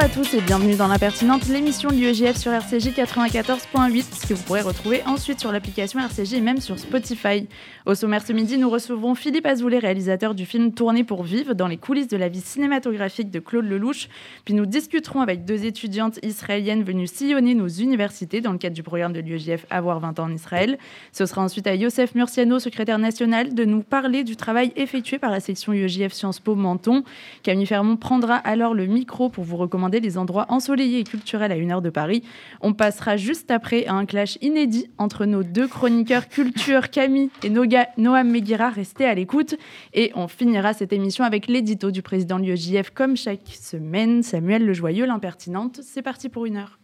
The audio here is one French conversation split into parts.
Bonjour à tous et bienvenue dans l'impertinente, l'émission de l'UEGF sur RCJ 94.8, que vous pourrez retrouver ensuite sur l'application RCJ et même sur Spotify. Au sommaire ce midi, nous recevrons Philippe Azoulay, réalisateur du film Tourné pour vivre dans les coulisses de la vie cinématographique de Claude Lelouch. Puis nous discuterons avec deux étudiantes israéliennes venues sillonner nos universités dans le cadre du programme de l'UEGF Avoir 20 ans en Israël. Ce sera ensuite à Youssef Murciano, secrétaire national, de nous parler du travail effectué par la section UEJF Sciences Po Menton. Camille Fermont prendra alors le micro pour vous recommander des endroits ensoleillés et culturels à une heure de Paris. On passera juste après à un clash inédit entre nos deux chroniqueurs culture, Camille et Noam Meguira. Restez à l'écoute. Et on finira cette émission avec l'édito du président de l'UEJF comme chaque semaine, Samuel Le Joyeux, l'impertinente. C'est parti pour une heure.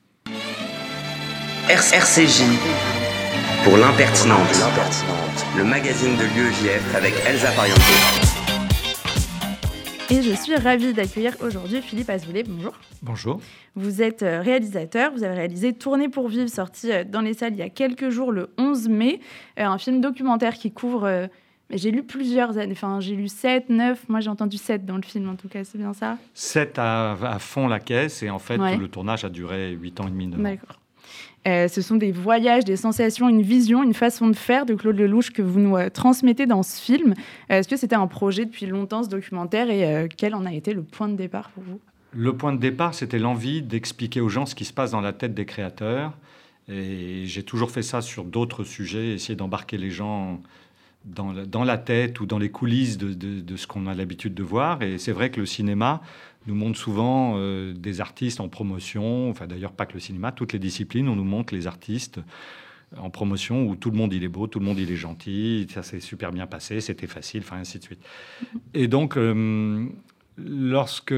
RCJ pour l'impertinente, le magazine de l'UEJF avec Elsa Pariente. Et je suis ravie d'accueillir aujourd'hui Philippe Azoulay. Bonjour. Bonjour. Vous êtes euh, réalisateur, vous avez réalisé Tourner pour vivre, sorti euh, dans les salles il y a quelques jours, le 11 mai, euh, un film documentaire qui couvre... J'ai lu plusieurs années, enfin j'ai lu 7, 9, moi j'ai entendu 7 dans le film en tout cas, c'est bien ça? 7 à, à, fond la caisse et en fait le tournage a duré 8 ans et demi. D'accord. Euh, ce sont des voyages, des sensations, une vision, une façon de faire de Claude Lelouch que vous nous euh, transmettez dans ce film. Euh, est-ce que c'était un projet depuis longtemps, ce documentaire, et quel en a été le point de départ pour vous? Le point de départ, c'était l'envie d'expliquer aux gens ce qui se passe dans la tête des créateurs. Et j'ai toujours fait ça sur d'autres sujets, essayer d'embarquer les gens dans la, dans la, tête ou dans les coulisses de, de, de ce qu'on a l'habitude de voir. Et c'est vrai que le cinéma, nous montre souvent euh, des artistes en promotion, enfin d'ailleurs pas que le cinéma, toutes les disciplines, on nous montre les artistes en promotion où tout le monde il est beau, tout le monde il est gentil, ça s'est super bien passé, c'était facile, enfin ainsi de suite. Et donc, euh, lorsque,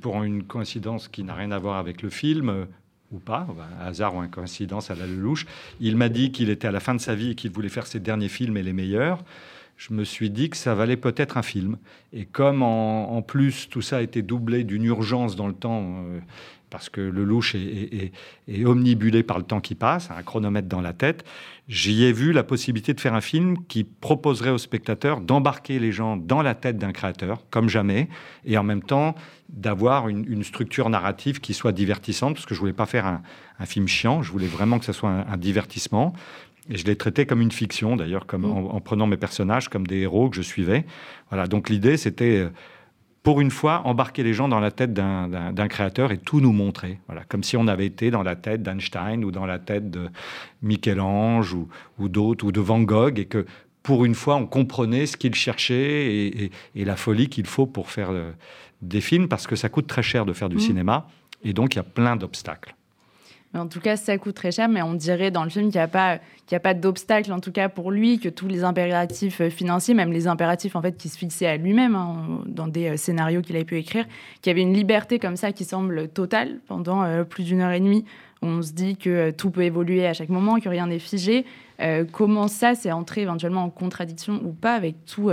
pour une coïncidence qui n'a rien à voir avec le film, ou pas, un hasard ou une coïncidence à la louche, il m'a dit qu'il était à la fin de sa vie et qu'il voulait faire ses derniers films et les meilleurs je me suis dit que ça valait peut-être un film. Et comme en, plus tout ça a été doublé d'une urgence dans le temps, euh, parce que le louche est, omnibulé par le temps qui passe, un chronomètre dans la tête, j'y ai vu la possibilité de faire un film qui proposerait aux spectateurs d'embarquer les gens dans la tête d'un créateur, comme jamais, et en même temps d'avoir une, structure narrative qui soit divertissante, parce que je voulais pas faire un, film chiant, je voulais vraiment que ce soit un divertissement. Et je l'ai traité comme une fiction, d'ailleurs, comme mm. en, prenant mes personnages comme des héros que je suivais. Voilà. Donc l'idée, c'était, euh, pour une fois, embarquer les gens dans la tête d'un créateur et tout nous montrer. Voilà. Comme si on avait été dans la tête d'Einstein ou dans la tête de Michel-Ange ou, ou d'autres, ou de Van Gogh, et que pour une fois, on comprenait ce qu'il cherchait et, et, la folie qu'il faut pour faire euh, des films, parce que ça coûte très cher de faire du mm. cinéma. Et donc, il y a plein d'obstacles. En tout cas, ça coûte très cher, mais on dirait dans le film qu'il n'y a pas, qu'il pas d'obstacle, en tout cas pour lui, que tous les impératifs euh, financiers, même les impératifs en fait qui se fixaient à lui-même hein, dans des euh, scénarios qu'il avait pu écrire, qu'il y avait une liberté comme ça qui semble totale pendant euh, plus d'une heure et demie. On se dit que tout peut évoluer à chaque moment, que rien n'est figé. comment ça, c'est entré éventuellement en contradiction ou pas avec tout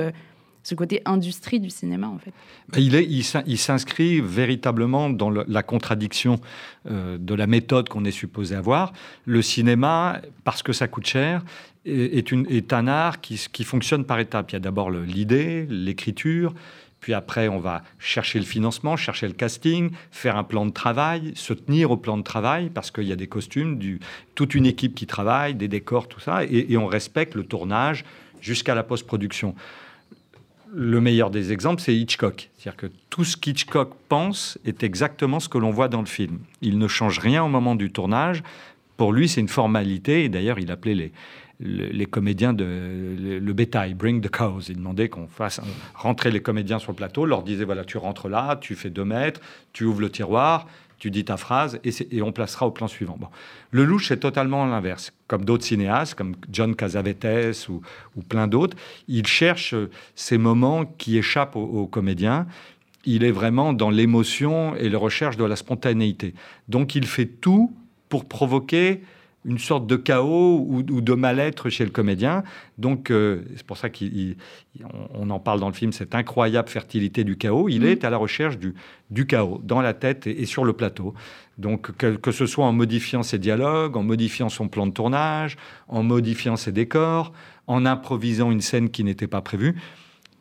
ce côté industrie du cinéma, en fait. Il, est, il s'inscrit véritablement dans la contradiction euh, de la méthode qu'on est supposé avoir. Le cinéma, parce que ça coûte cher, est, un art qui, fonctionne par étapes. Il y a d'abord l'idée, l'écriture, puis après, on va chercher le financement, chercher le casting, faire un plan de travail, se tenir au plan de travail, parce qu'il y a des costumes, toute une équipe qui travaille, des décors, tout ça, et on respecte le tournage jusqu'à la post-production le meilleur des exemples, c'est Hitchcock. C'est-à-dire que tout ce qu'Hitchcock pense est exactement ce que l'on voit dans le film. Il ne change rien au moment du tournage. Pour lui, c'est une formalité. Et d'ailleurs, il appelait les, les, comédiens de le, bétail, bring the cows. Il demandait qu'on fasse rentrer les comédiens sur le plateau, leur disait voilà, tu rentres là, tu fais deux mètres, tu ouvres le tiroir, tu dis ta phrase et, on placera au plan suivant. Bon. Le louche, c'est totalement l'inverse. Comme d'autres cinéastes, comme John Casavetes ou, plein d'autres, il cherche ces moments qui échappent aux, comédiens. Il est vraiment dans l'émotion et la recherche de la spontanéité. Donc il fait tout pour provoquer une sorte de chaos ou, de mal-être chez le comédien. Donc, euh, c'est pour ça qu'on en parle dans le film, cette incroyable fertilité du chaos. Il mm. est à la recherche du, du chaos dans la tête et, sur le plateau. Donc, que, que, ce soit en modifiant ses dialogues, en modifiant son plan de tournage, en modifiant ses décors, en improvisant une scène qui n'était pas prévue,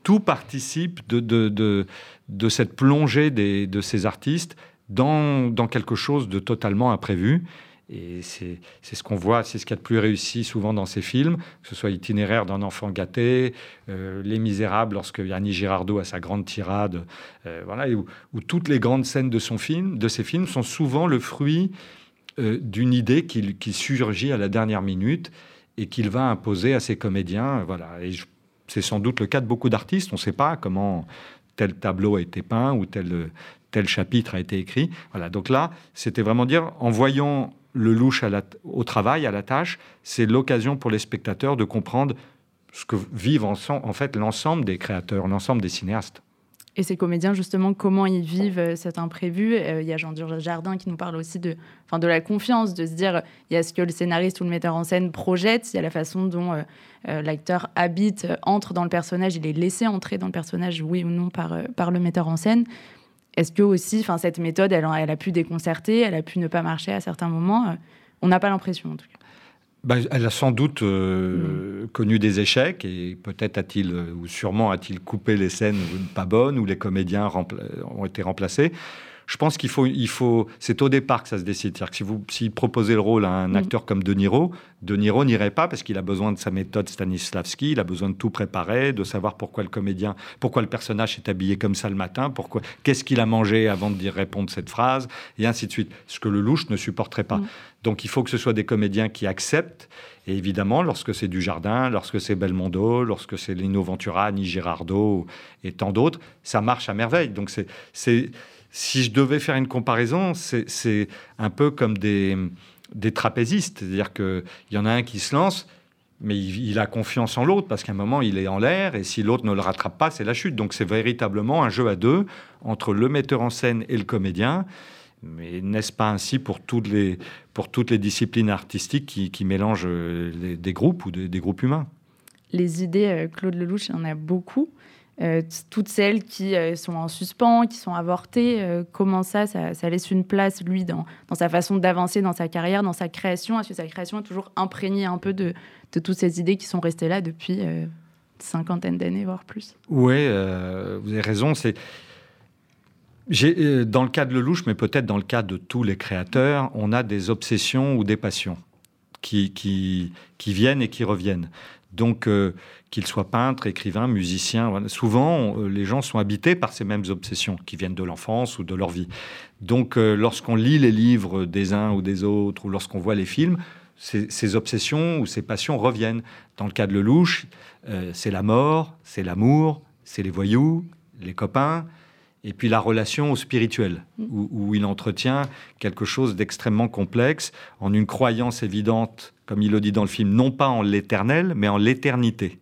tout participe de, de, de, de cette plongée des, de ces artistes dans, dans quelque chose de totalement imprévu. Et c'est ce qu'on voit, c'est ce qu'il y a de plus réussi souvent dans ces films, que ce soit Itinéraire d'un enfant gâté, euh, Les Misérables, lorsque Yanni Girardot a sa grande tirade, euh, voilà, où, toutes les grandes scènes de, son film, de ces films sont souvent le fruit euh, d'une idée qui, qui, surgit à la dernière minute et qu'il va imposer à ses comédiens. Voilà. Et c'est sans doute le cas de beaucoup d'artistes. On ne sait pas comment tel tableau a été peint ou tel, tel chapitre a été écrit. Voilà. Donc là, c'était vraiment dire, en voyant le louche au travail, à la tâche, c'est l'occasion pour les spectateurs de comprendre ce que vivent en, en fait l'ensemble des créateurs, l'ensemble des cinéastes. Et ces comédiens, justement, comment ils vivent euh, cet imprévu? Euh, Il y a Jean Jardin qui nous parle aussi de, enfin, de la confiance, de se dire il y a ce que le scénariste ou le metteur en scène projette, il y a la façon dont euh, l'acteur habite, entre dans le personnage, il est laissé entrer dans le personnage, oui ou non, par, par le metteur en scène. Est-ce que aussi, enfin, cette méthode, elle, elle, a pu déconcerter, elle a pu ne pas marcher à certains moments euh, On n'a pas l'impression, en tout cas. Bah, elle a sans doute euh, mm. connu des échecs et peut-être a-t-il, euh, ou sûrement a-t-il coupé les scènes pas bonnes où les comédiens ont été remplacés je pense qu'il faut, il faut, c'est au départ que ça se décide. C'est-à-dire que si vous, si proposez le rôle à un mm. acteur comme De Niro, De Niro n'irait pas parce qu'il a besoin de sa méthode Stanislavski, il a besoin de tout préparer, de savoir pourquoi le comédien, pourquoi le personnage est habillé comme ça le matin, pourquoi, qu'est-ce qu'il a mangé avant de dire répondre cette phrase, et ainsi de suite. Ce que le louche ne supporterait pas. Mm. Donc il faut que ce soit des comédiens qui acceptent. Et évidemment, lorsque c'est du Jardin, lorsque c'est Belmondo, lorsque c'est Lino Ventura, Ni Girardot et tant d'autres, ça marche à merveille. Donc c'est si je devais faire une comparaison, c'est un peu comme des, des trapézistes. C'est-à-dire qu'il y en a un qui se lance, mais il, a confiance en l'autre parce qu'à un moment, il est en l'air et si l'autre ne le rattrape pas, c'est la chute. Donc c'est véritablement un jeu à deux entre le metteur en scène et le comédien. Mais n'est-ce pas ainsi pour toutes les, disciplines artistiques qui, mélangent des groupes ou des, groupes humains? Les idées, euh, Claude Lelouch, il y en a beaucoup. Euh, toutes celles qui euh, sont en suspens, qui sont avortées, euh, comment ça, ça, laisse une place, lui, dans, sa façon d'avancer dans sa carrière, dans sa création? Est-ce que sa création est toujours imprégnée un peu de, toutes ces idées qui sont restées là depuis cinquantaine d'années, voire plus? Oui, vous avez raison. C'est dans le cas de Lelouch, mais peut-être dans le cas de tous les créateurs, on a des obsessions ou des passions qui viennent et qui reviennent. Donc, euh, qu'ils soient peintres, écrivains, musiciens, souvent, euh, les gens sont habités par ces mêmes obsessions qui viennent de l'enfance ou de leur vie. Donc, euh, lorsqu'on lit les livres des uns ou des autres, ou lorsqu'on voit les films, ces, obsessions ou ces passions reviennent. Dans le cas de Lelouch, c'est la mort, c'est l'amour, c'est les voyous, les copains, et puis la relation au spirituel, mm. où, il entretient quelque chose d'extrêmement complexe, en une croyance évidente, comme il le dit dans le film, non pas en l'éternel, mais en l'éternité.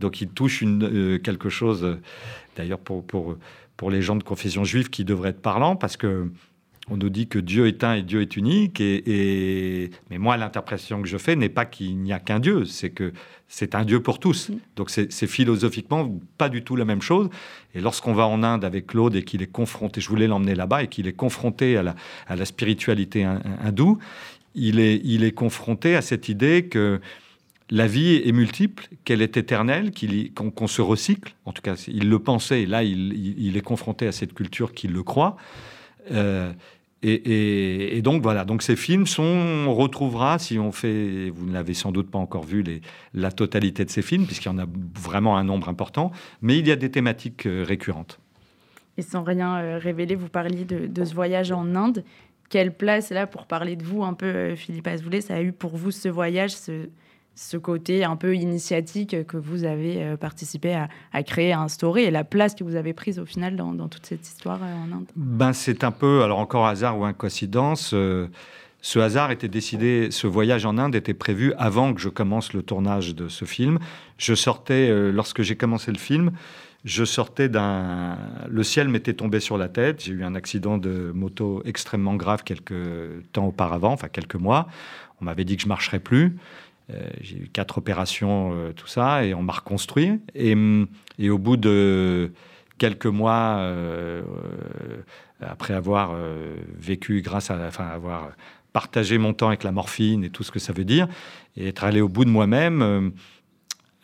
Donc il touche une, euh, quelque chose, euh, d'ailleurs pour, pour, pour les gens de confession juive, qui devrait être parlant, parce que on nous dit que Dieu est un et Dieu est unique. Et, Mais moi, l'interprétation que je fais n'est pas qu'il n'y a qu'un Dieu, c'est que c'est un Dieu pour tous. Mm. Donc c'est philosophiquement pas du tout la même chose. Et lorsqu'on va en Inde avec Claude et qu'il est confronté, je voulais l'emmener là-bas, et qu'il est confronté à la, à la spiritualité hindoue, il est, il est confronté à cette idée que la vie est multiple, qu'elle est éternelle, qu'on se recycle. En tout cas, il le pensait, et là, il, il, est confronté à cette culture qui le croit. Euh, et, donc voilà, donc ces films sont, on retrouvera si on fait, vous ne l'avez sans doute pas encore vu, la totalité de ces films, puisqu'il y en a vraiment un nombre important, mais il y a des thématiques euh, récurrentes. Et sans rien euh, révéler, vous parliez de, ce voyage en Inde. Quelle place, là, pour parler de vous un peu, Philippe Azoulay, ça a eu pour vous ce voyage, ce côté un peu initiatique que vous avez euh, participé à, créer, à instaurer, et la place que vous avez prise au final dans, toute cette histoire euh, en Inde? Ben, C'est un peu, alors encore hasard ou coïncidence. Euh, ce hasard était décidé, ce voyage en Inde était prévu avant que je commence le tournage de ce film. Je sortais, lorsque j'ai commencé le film, je sortais d'un. Le ciel m'était tombé sur la tête. J'ai eu un accident de moto extrêmement grave quelques temps auparavant, enfin quelques mois. On m'avait dit que je marcherais plus. Euh, j'ai eu quatre opérations, euh, tout ça, et on m'a reconstruit. Et, et, au bout de quelques mois, euh, après avoir vécu grâce à, enfin, avoir partagé mon temps avec la morphine et tout ce que ça veut dire, et être allé au bout de moi-même,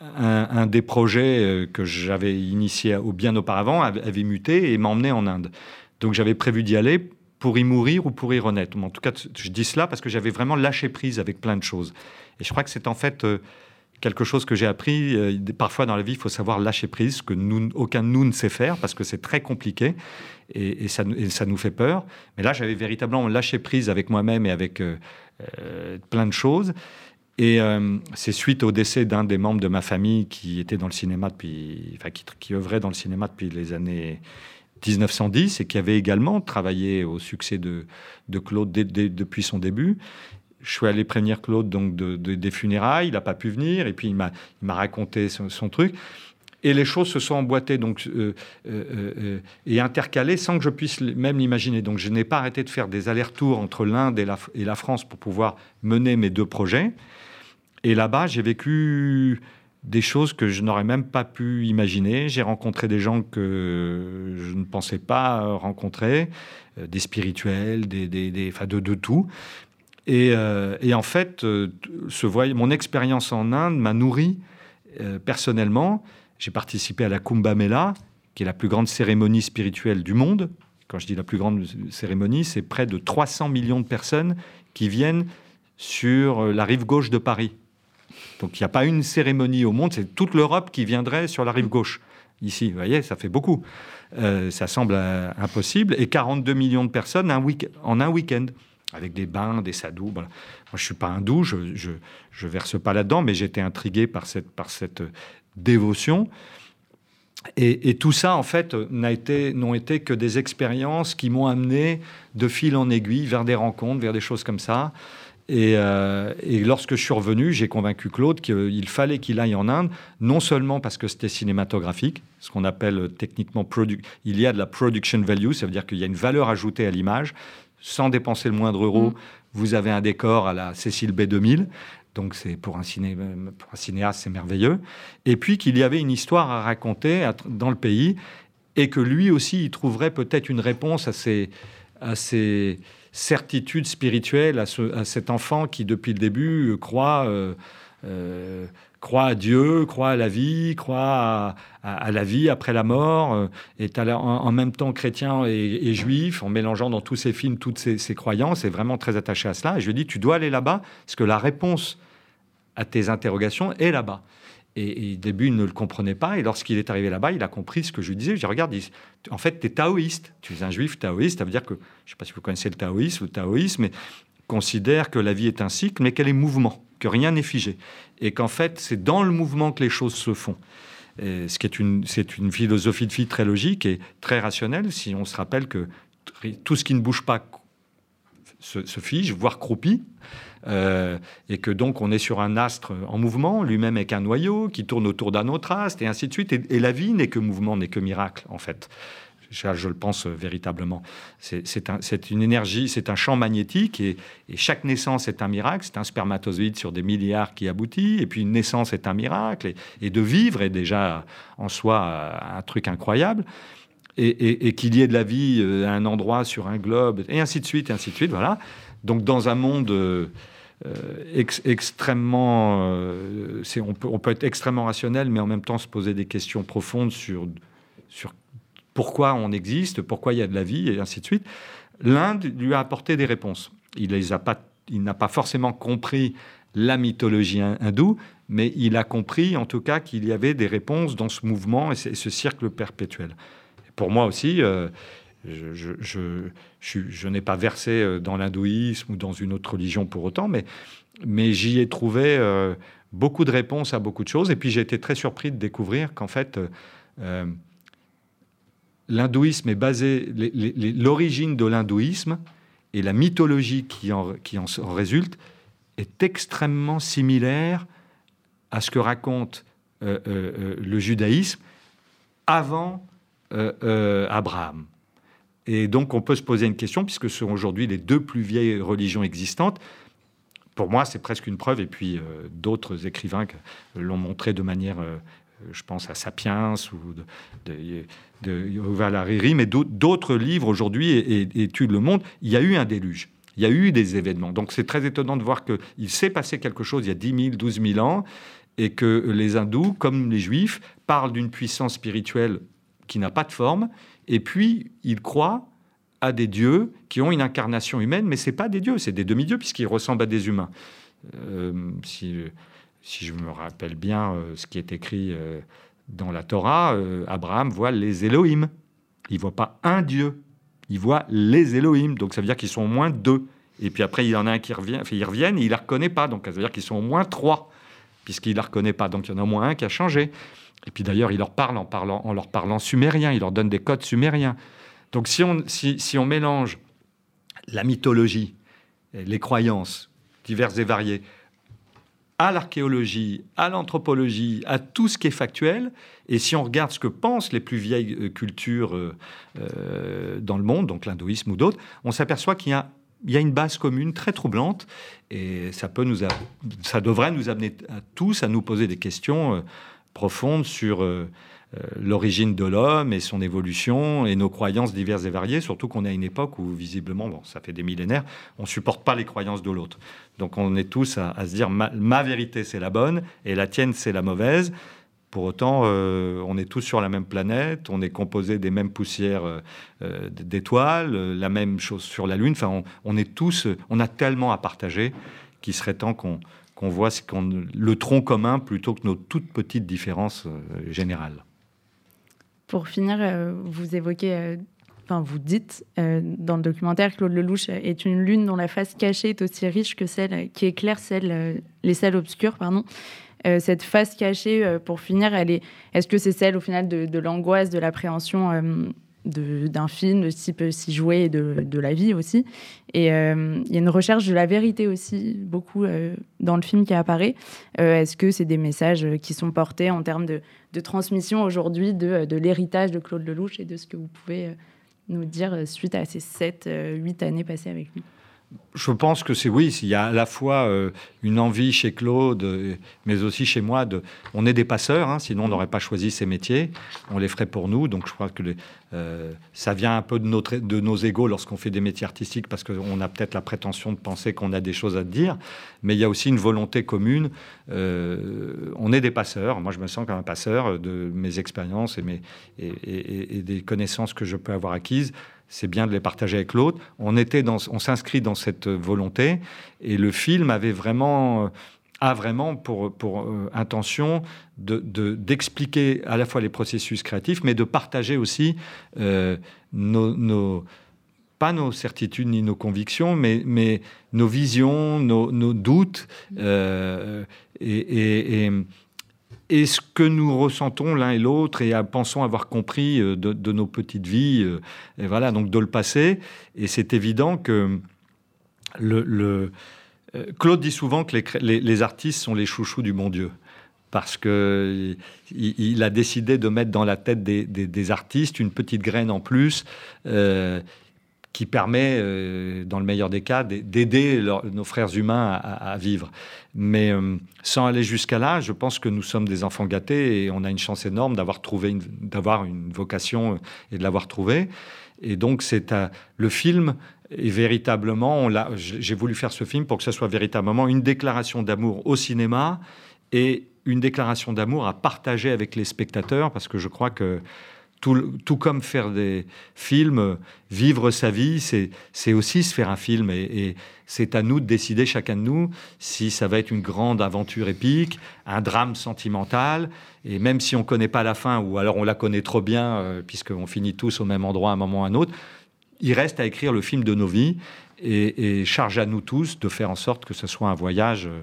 un, des projets que j'avais initié bien auparavant avait, muté et m'emmené en Inde. Donc j'avais prévu d'y aller pour y mourir ou pour y renaître. En tout cas, je dis cela parce que j'avais vraiment lâché prise avec plein de choses. Et je crois que c'est en fait euh, quelque chose que j'ai appris. Euh, parfois dans la vie, il faut savoir lâcher prise, que nous, aucun de nous ne sait faire parce que c'est très compliqué et, ça, nous fait peur. Mais là, j'avais véritablement lâché prise avec moi-même et avec plein de choses. Et euh, c'est suite au décès d'un des membres de ma famille qui était dans le cinéma depuis, enfin, qui, qui, œuvrait dans le cinéma depuis les années 1910 et qui avait également travaillé au succès de Claude depuis son début. Je suis allé prévenir Claude donc de, des funérailles, il n'a pas pu venir et puis il m'a raconté son, truc. Et les choses se sont emboîtées donc, euh, euh, et intercalées sans que je puisse même l'imaginer. Donc je n'ai pas arrêté de faire des allers-retours entre l'Inde et la, France pour pouvoir mener mes deux projets. Et là-bas, j'ai vécu des choses que je n'aurais même pas pu imaginer. J'ai rencontré des gens que je ne pensais pas rencontrer, euh, des spirituels, des, des, enfin de, tout. Et, euh, et, en fait, euh, mon expérience en Inde m'a nourri personnellement. J'ai participé à la Kumbh Mela, qui est la plus grande cérémonie spirituelle du monde. Quand je dis la plus grande cérémonie, c'est près de 300 millions de personnes qui viennent sur la rive gauche de Paris donc il n'y a pas une cérémonie au monde, c'est toute l'Europe qui viendrait sur la rive gauche. Ici, vous voyez, ça fait beaucoup. Euh, ça semble euh, impossible. Et 42 millions de personnes en un week-end, avec des bains, des sadhus. Moi, je suis pas hindou, je ne verse pas là-dedans, mais j'étais intrigué par cette, par cette dévotion. Et, tout ça, en fait, n'ont été, été que des expériences qui m'ont amené de fil en aiguille vers des rencontres, vers des choses comme ça. Euh, et, lorsque je suis revenu, j'ai convaincu Claude qu'il fallait qu'il aille en Inde, non seulement parce que c'était cinématographique, ce qu'on appelle techniquement il y a de la production value, ça veut dire qu'il y a une valeur ajoutée à l'image, sans dépenser le moindre euro. Mm. Vous avez un décor à la Cécile B2000, donc c'est pour, un pour un cinéaste, c'est merveilleux. Et puis qu'il y avait une histoire à raconter dans le pays, et que lui aussi, il trouverait peut-être une réponse à ces, à ces certitude spirituelle à, cet enfant qui, depuis le début, croit, euh, euh, croit à Dieu, croit à la vie, croit à, la vie après la mort, euh, est en, même temps chrétien et, juif, en mélangeant dans tous ses films toutes ses, croyances, est vraiment très attaché à cela. Et je lui dis, tu dois aller là-bas, parce que la réponse à tes interrogations est là-bas. Et, au début, il ne le comprenait pas. Et lorsqu'il est arrivé là-bas, il a compris ce que je lui disais. Je dis, regarde, en fait, tu es taoïste. Tu es un juif taoïste. Ça veut dire que, je ne sais pas si vous connaissez le taoïsme, le taoïsme, mais considère que la vie est un cycle, mais qu'elle est mouvement, que rien n'est figé. Et qu'en fait, c'est dans le mouvement que les choses se font. ce qui est une, c'est une philosophie de vie très logique et très rationnelle, si on se rappelle que tout ce qui ne bouge pas se, fige, voire croupit. Euh, et que donc on est sur un astre en mouvement, lui-même avec un noyau qui tourne autour d'un autre astre, et ainsi de suite. Et, la vie n'est que mouvement, n'est que miracle, en fait. Je, le pense véritablement. C'est une énergie, c'est un champ magnétique, et, chaque naissance est un miracle. C'est un spermatozoïde sur des milliards qui aboutit, et puis une naissance est un miracle, et, de vivre est déjà en soi un truc incroyable. Et, qu'il y ait de la vie euh, à un endroit sur un globe, et ainsi de suite, ainsi de suite, voilà. Donc dans un monde euh, extrêmement... Euh, on, peut, on, peut, être extrêmement rationnel, mais en même temps se poser des questions profondes sur, sur pourquoi on existe, pourquoi il y a de la vie, et ainsi de suite. L'Inde lui a apporté des réponses. Il les a pas, n'a pas forcément compris la mythologie hindoue, mais il a compris en tout cas qu'il y avait des réponses dans ce mouvement et ce, cercle perpétuel. pour moi aussi, euh, je, n'ai pas versé euh, dans l'hindouisme ou dans une autre religion pour autant, mais, j'y ai trouvé euh, beaucoup de réponses à beaucoup de choses. Et puis j'ai été très surpris de découvrir qu'en fait, l'hindouisme est basé, l'origine de l'hindouisme et la mythologie qui en, qui en résulte est extrêmement similaire à ce que raconte le judaïsme avant Abraham. Et donc on peut se poser une question, puisque ce sont aujourd'hui les deux plus vieilles religions existantes. Pour moi, c'est presque une preuve, et puis d'autres écrivains l'ont montré de manière je pense à Sapiens ou de, de, mais d'autres livres aujourd'hui étudient le monde. Il y a eu un déluge. Il y a eu des événements. Donc c'est très étonnant de voir qu'il s'est passé quelque chose il y a 10 000, 12 000 ans, et que les hindous, comme les juifs, parlent d'une puissance spirituelle qui n'a pas de forme, et puis ils croient à des dieux qui ont une incarnation humaine, mais ce pas des dieux, c'est des demi-dieux, puisqu'ils ressemblent à des humains. Euh, si si je me rappelle bien euh, ce qui est écrit euh, dans la Torah, euh, Abraham voit les Elohim. Il voit pas un Dieu, il voit les Elohim. Donc ça veut dire qu'ils sont au moins deux. Et puis après, il y en a un qui revient, ils reviennent et il ne la reconnaît pas. Donc ça veut dire qu'ils sont au moins trois, puisqu'il ne la reconnaît pas. Donc il y en a au moins un qui a changé. Et puis d'ailleurs, il leur parle en, parlant, en leur parlant sumérien, il leur donne des codes sumériens. Donc si on, si, si on mélange la mythologie, les croyances diverses et variées, à l'archéologie, à l'anthropologie, à tout ce qui est factuel. Et si on regarde ce que pensent les plus vieilles euh, cultures euh, euh, dans le monde, donc l'hindouisme ou d'autres, on s'aperçoit qu'il y a une base commune très troublante et ça, peut nous ça devrait nous amener tous à nous poser des questions profondes sur l'origine de l'homme et son évolution et nos croyances diverses et variées, surtout qu'on est à une époque où visiblement, bon, ça fait des millénaires, on supporte pas les croyances de l'autre. Donc on est tous à, se dire ma, vérité c'est la bonne et la tienne c'est la mauvaise. Pour autant, euh, on est tous sur la même planète, on est composé des mêmes poussières euh, d'étoiles, la même chose sur la Lune. Enfin, on, est tous, on a tellement à partager qu'il serait temps qu'on voit le tronc commun plutôt que nos toutes petites différences générales. Pour finir, euh, vous évoquez, euh, enfin vous dites euh, dans le documentaire, Claude Lelouch est une lune dont la face cachée est aussi riche que celle qui éclaire celle, les salles obscures. Pardon. cette face cachée, pour finir, elle est, est-ce que c'est celle au final de, de l'angoisse, de l'appréhension d'un film de type Si jouer et de, la vie aussi. Et euh, il y a une recherche de la vérité aussi, beaucoup euh, dans le film qui apparaît. Euh, est-ce que c'est des messages qui sont portés en termes de, transmission aujourd'hui de, de l'héritage de Claude Lelouch et de ce que vous pouvez nous dire suite à ces 7-8 années passées avec lui? Je pense que c'est oui, il y a à la fois euh, une envie chez Claude, euh, mais aussi chez moi. On est des passeurs, hein, sinon on n'aurait pas choisi ces métiers. On les ferait pour nous, donc je crois que euh, ça vient un peu de, nos égaux lorsqu'on fait des métiers artistiques, parce qu'on a peut-être la prétention de penser qu'on a des choses à dire, mais il y a aussi une volonté commune. on est des passeurs. Moi, je me sens comme un passeur de mes expériences et des connaissances que je peux avoir acquises c'est bien de les partager avec l'autre. On s'inscrit dans cette volonté et le film avait vraiment euh, a vraiment pour, pour euh, intention d'expliquer de, à la fois les processus créatifs, mais de partager aussi euh, nos, pas nos certitudes ni nos convictions, mais, mais nos visions, nos, nos doutes. et ce que nous ressentons l'un et l'autre et pensons avoir compris euh, de, nos petites vies, euh, et voilà, donc de le passé. Et c'est évident que euh, Claude dit souvent que les, artistes sont les chouchous du bon Dieu parce que il, a décidé de mettre dans la tête des, artistes une petite graine en plus qui permet, euh, dans le meilleur des cas, d'aider nos frères humains à, vivre. Mais euh, sans aller jusqu'à là, je pense que nous sommes des enfants gâtés et on a une chance énorme d'avoir trouvé, d'avoir une vocation euh, et de l'avoir trouvée. Et donc, c'est le film est véritablement, j'ai voulu faire ce film pour que ce soit véritablement une déclaration d'amour au cinéma et une déclaration d'amour à partager avec les spectateurs, parce que je crois que tout, comme faire des films, vivre sa vie, c'est aussi se faire un film. Et, c'est à nous de décider, chacun de nous, si ça va être une grande aventure épique, un drame sentimental. Et même si on ne connaît pas la fin, ou alors on la connaît trop bien, euh, puisqu'on finit tous au même endroit à un moment ou à un autre, il reste à écrire le film de nos vies. Et, charge à nous tous de faire en sorte que ce soit un voyage euh,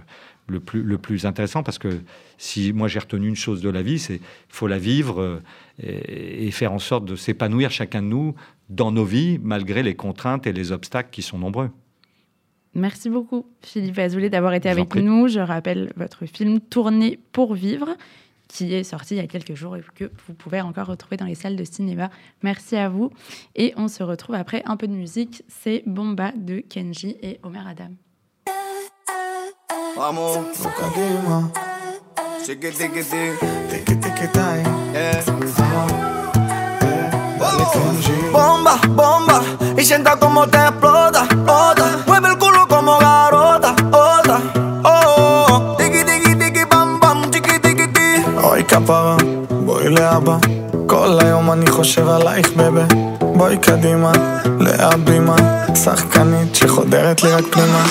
le plus, le plus intéressant parce que si moi j'ai retenu une chose de la vie, c'est faut la vivre euh, et, faire en sorte de s'épanouir chacun de nous dans nos vies malgré les contraintes et les obstacles qui sont nombreux. Merci beaucoup Philippe Azoulay d'avoir été avec nous. Je rappelle votre film Tourner pour vivre qui est sorti il y a quelques jours et que vous pouvez encore retrouver dans les salles de cinéma. Merci à vous. Et on se retrouve après un peu de musique. C'est Bomba de Kenji et Omer Adam. Bomba, bomba, y sienta como te explota, explota. Mueve el culo como garota, otra. Oh, oh, tiki tiki tiki bam bam, tiki tiki tiki. אוי כפרה, בואי לאבא כל היום אני חושב עלייך בבה בואי קדימה, להבימה שחקנית שחודרת לי רק פנימה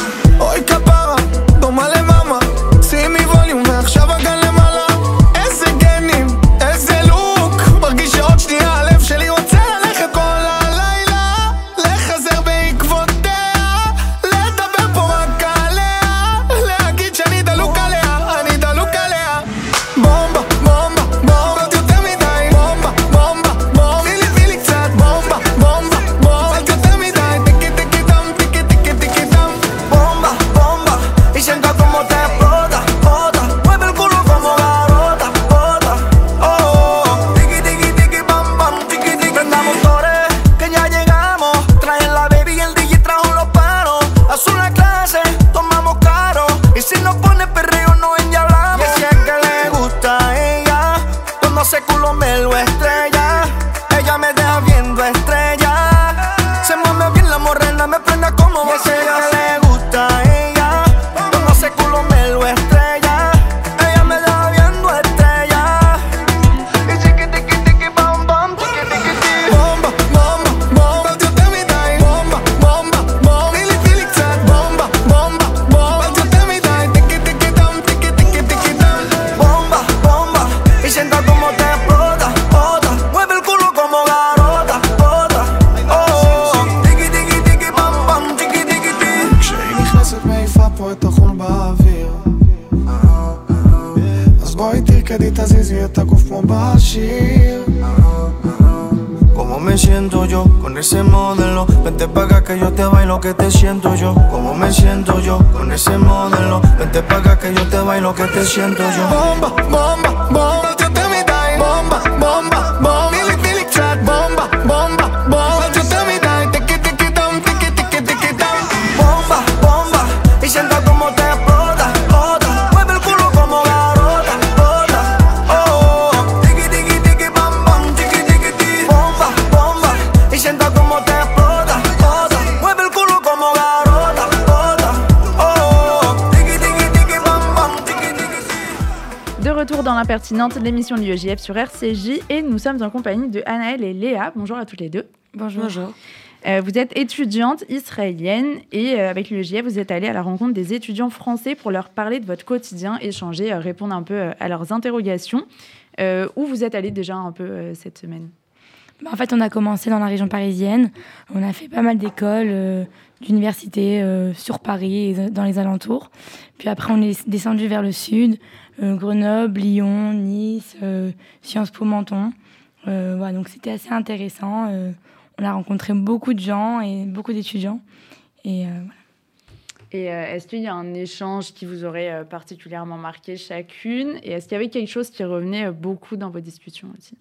con ese modelo. Vente paga que yo te bailo, que te siento yo. Como me siento yo con ese modelo. Vente paga que yo te bailo, que te siento yo. Bomba, bomba, bomba, te bomba, bomba. Dans l'impertinente, l'émission de l'UEJF sur RCJ et nous sommes en compagnie de Anaël et Léa. Bonjour à toutes les deux. Bonjour. Euh, vous êtes étudiante israélienne et euh, avec l'UEJF, vous êtes allée à la rencontre des étudiants français pour leur parler de votre quotidien, échanger, euh, répondre un peu euh, à leurs interrogations. Euh, où vous êtes allée déjà un peu euh, cette semaine? Bah, En fait, on a commencé dans la région parisienne. On a fait pas mal d'écoles, euh, d'universités euh, sur Paris et dans les alentours. Puis après, on est descendu vers le sud, Grenoble, Lyon, Nice, euh, Sciences Po Menton. Euh, voilà, donc c'était assez intéressant. Euh, on a rencontré beaucoup de gens et beaucoup d'étudiants. Et euh, voilà. Et euh, est-ce qu'il y a un échange qui vous aurait euh, particulièrement marqué chacune? Et est-ce qu'il y avait quelque chose qui revenait euh, beaucoup dans vos discussions aussi?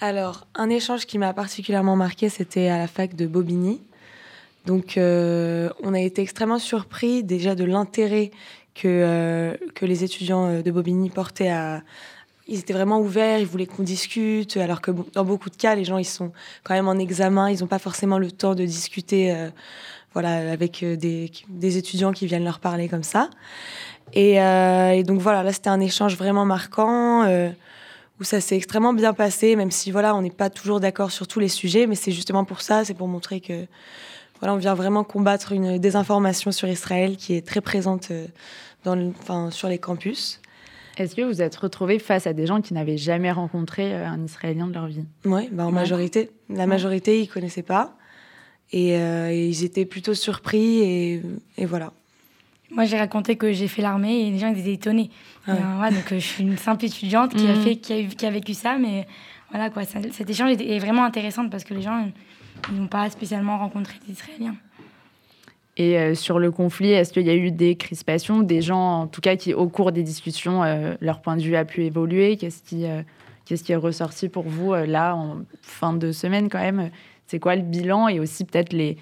Alors, un échange qui m'a particulièrement marqué, c'était à la fac de Bobigny. Donc, euh, on a été extrêmement surpris déjà de l'intérêt que, euh, que les étudiants euh, de Bobigny portaient à. Ils étaient vraiment ouverts, ils voulaient qu'on discute, alors que dans beaucoup de cas, les gens, ils sont quand même en examen, ils n'ont pas forcément le temps de discuter euh, voilà, avec des, des étudiants qui viennent leur parler comme ça. Et, donc voilà, là, c'était un échange vraiment marquant. où ça s'est extrêmement bien passé, même si voilà, on n'est pas toujours d'accord sur tous les sujets, mais c'est justement pour ça, c'est pour montrer que voilà, on vient vraiment combattre une désinformation sur Israël qui est très présente euh, dans le, enfin, sur les campus. Est-ce que vous êtes retrouvés face à des gens qui n'avaient jamais rencontré euh, un Israélien de leur vie? Ouais, bah en Ouais. majorité, la majorité, ils connaissaient pas. Et, euh, et ils étaient plutôt surpris et, et voilà. Moi, j'ai raconté que j'ai fait l'armée et les gens ils étaient étonnés. Ah ouais. Euh, ouais, donc, euh, je suis une simple étudiante qui, a, Mhm. fait, qui, a, eu- qui a vécu ça, mais voilà, quoi, ça- cet échange est vraiment intéressant parce que les gens ils n'ont pas spécialement rencontré d'Israéliens. Et sur le conflit, est-ce qu'il y a eu des crispations, des gens, en tout cas, qui, au cours des discussions, leur point de vue a pu évoluer? Qu'est-ce qui, qu'est-ce qui est ressorti pour vous, là, en fin de semaine, quand même? C'est quoi le bilan Et aussi, peut-être, les,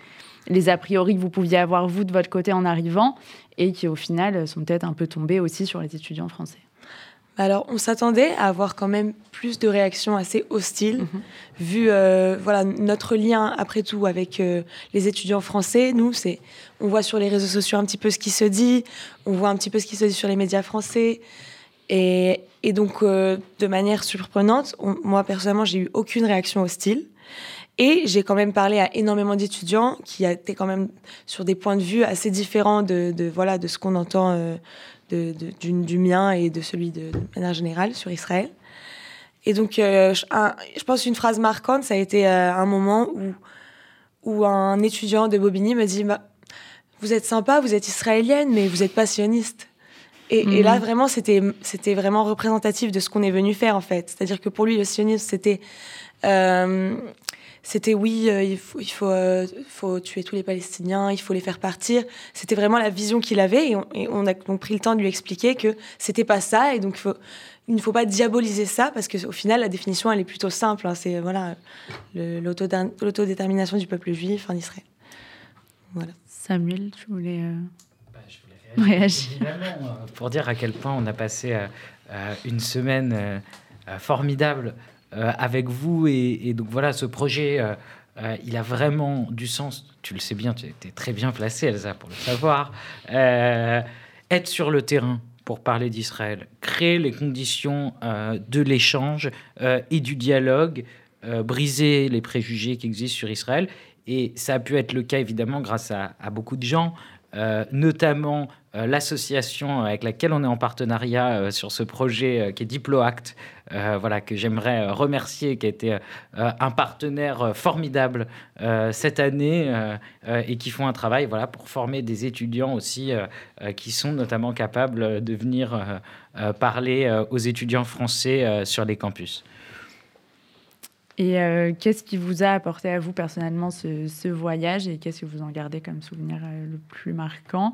les a priori que vous pouviez avoir, vous, de votre côté, en arrivant, et qui, au final, sont peut-être un peu tombés aussi sur les étudiants français? Alors, on s'attendait à avoir quand même plus de réactions assez hostiles, mhm. vu euh, voilà notre lien après tout avec euh, les étudiants français. Nous, c'est on voit sur les réseaux sociaux un petit peu ce qui se dit, on voit un petit peu ce qui se dit sur les médias français, et, et donc euh, de manière surprenante, moi personnellement, j'ai eu aucune réaction hostile. Et j'ai quand même parlé à énormément d'étudiants qui étaient quand même sur des points de vue assez différents de, de voilà de ce qu'on entend de, du, mien et de celui de, manière générale sur Israël. Et donc, euh, je, pense une phrase marquante, ça a été euh, un moment où, où un étudiant de Bobigny me dit bah, Vous êtes sympa, vous êtes israélienne, mais vous n'êtes pas sioniste. Et, là, mhm. vraiment, c'était, c'était vraiment représentatif de ce qu'on est venu faire, en fait. C'est-à-dire que pour lui, le sionisme, c'était euh, c'était oui, euh, il, faut, il faut, euh, faut, tuer tous les Palestiniens, il faut les faire partir. C'était vraiment la vision qu'il avait et on, a donc pris le temps de lui expliquer que c'était pas ça et donc il ne faut pas diaboliser ça parce qu'au final la définition elle est plutôt simple. Hein. c'est voilà l'autodétermination du peuple juif en Israël. Voilà. Samuel, tu voulais. Euh, bah, je voulais réagir, pour dire à quel point on a passé une semaine formidable euh, avec vous. Et, donc voilà, ce projet, euh, euh, il a vraiment du sens. Tu le sais bien, tu étais très bien placé, Elsa, pour le savoir. être sur le terrain pour parler d'Israël, créer les conditions de l'échange et du dialogue, briser les préjugés qui existent sur Israël. Et ça a pu être le cas évidemment grâce à beaucoup de gens, notamment euh, l'association avec laquelle on est en partenariat euh, sur ce projet euh, qui est DiploAct, voilà, que j'aimerais remercier, qui a été un partenaire formidable cette année et qui font un travail voilà, pour former des étudiants aussi qui sont notamment capables de venir parler aux étudiants français sur les campus. Et euh, qu'est-ce qui vous a apporté à vous personnellement ce, voyage et qu'est-ce que vous en gardez comme souvenir euh, le plus marquant?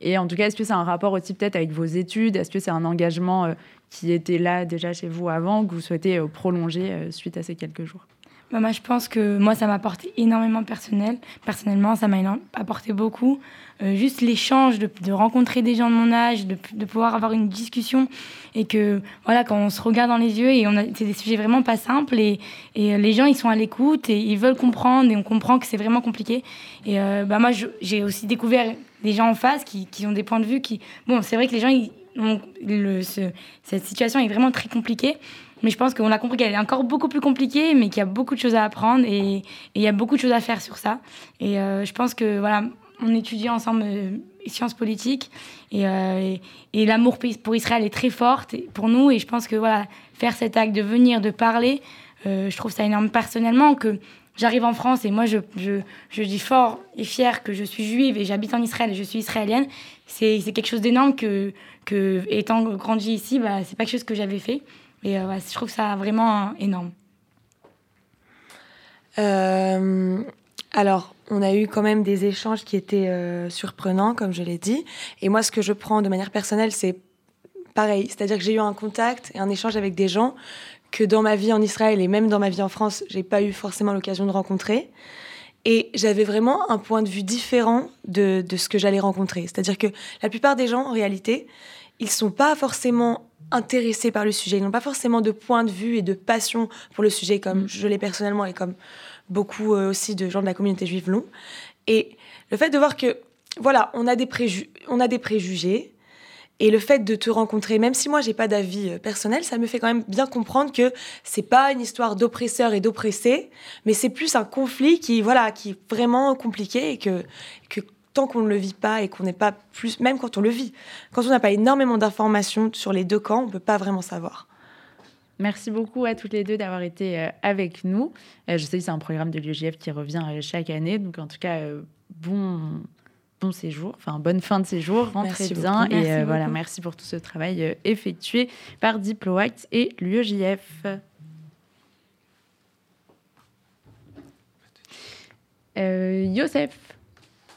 Et en tout cas, est-ce que c'est un rapport aussi peut-être avec vos études? Est-ce que c'est un engagement euh, qui était là déjà chez vous avant que vous souhaitez prolonger suite à ces quelques jours? Bah, moi, je pense que moi, ça m'a apporté énormément personnel. Personnellement, ça m'a apporté beaucoup. Euh, juste l'échange, de, de, rencontrer des gens de mon âge, de, de, pouvoir avoir une discussion. Et que, voilà, quand on se regarde dans les yeux, et on a, c'est des sujets vraiment pas simples, et, et les gens, ils sont à l'écoute, et ils veulent comprendre, et on comprend que c'est vraiment compliqué. Et euh, bah, moi, j'ai aussi découvert des gens en face qui, qui, ont des points de vue qui. Bon, c'est vrai que les gens, ils, le, cette situation est vraiment très compliquée. Mais je pense qu'on a compris qu'elle est encore beaucoup plus compliquée, mais qu'il y a beaucoup de choses à apprendre et, il y a beaucoup de choses à faire sur ça. Et euh, je pense que voilà, on étudie ensemble euh, sciences politiques euh, et, et, l'amour pour Israël est très fort pour nous. Et je pense que voilà, faire cet acte de venir, de parler, je trouve ça énorme personnellement que j'arrive en France et moi je, je, je, dis fort et fier que je suis juive et j'habite en Israël et je suis israélienne. C'est quelque chose d'énorme que, que, étant grandi ici, bah, c'est pas quelque chose que j'avais fait. Et euh, je trouve ça vraiment énorme. Euh, alors, on a eu quand même des échanges qui étaient euh, surprenants, comme je l'ai dit. Et moi, ce que je prends de manière personnelle, c'est pareil. C'est-à-dire que j'ai eu un contact et un échange avec des gens que dans ma vie en Israël et même dans ma vie en France, j'ai pas eu forcément l'occasion de rencontrer. Et j'avais vraiment un point de vue différent de, de ce que j'allais rencontrer. C'est-à-dire que la plupart des gens, en réalité, ils sont pas forcément intéressés par le sujet. Ils n'ont pas forcément de point de vue et de passion pour le sujet, comme mm. je l'ai personnellement et comme beaucoup euh, aussi de gens de la communauté juive l'ont. Et le fait de voir que, voilà, on a des, on a des préjugés, et le fait de te rencontrer, même si moi j'ai pas d'avis euh, personnel, ça me fait quand même bien comprendre que c'est pas une histoire d'oppresseur et d'oppressé, mais c'est plus un conflit qui voilà qui est vraiment compliqué et que que tant qu'on ne le vit pas et qu'on n'est pas plus, même quand on le vit, quand on n'a pas énormément d'informations sur les deux camps, on ne peut pas vraiment savoir. Merci beaucoup à toutes les deux d'avoir été euh, avec nous. Euh, je sais que c'est un programme de l'UEJF qui revient euh, chaque année, donc en tout cas, bon, bon séjour, enfin bonne fin de séjour, rentrez bien et voilà, merci pour tout ce travail effectué par Diploact et l'UEJF. Youssef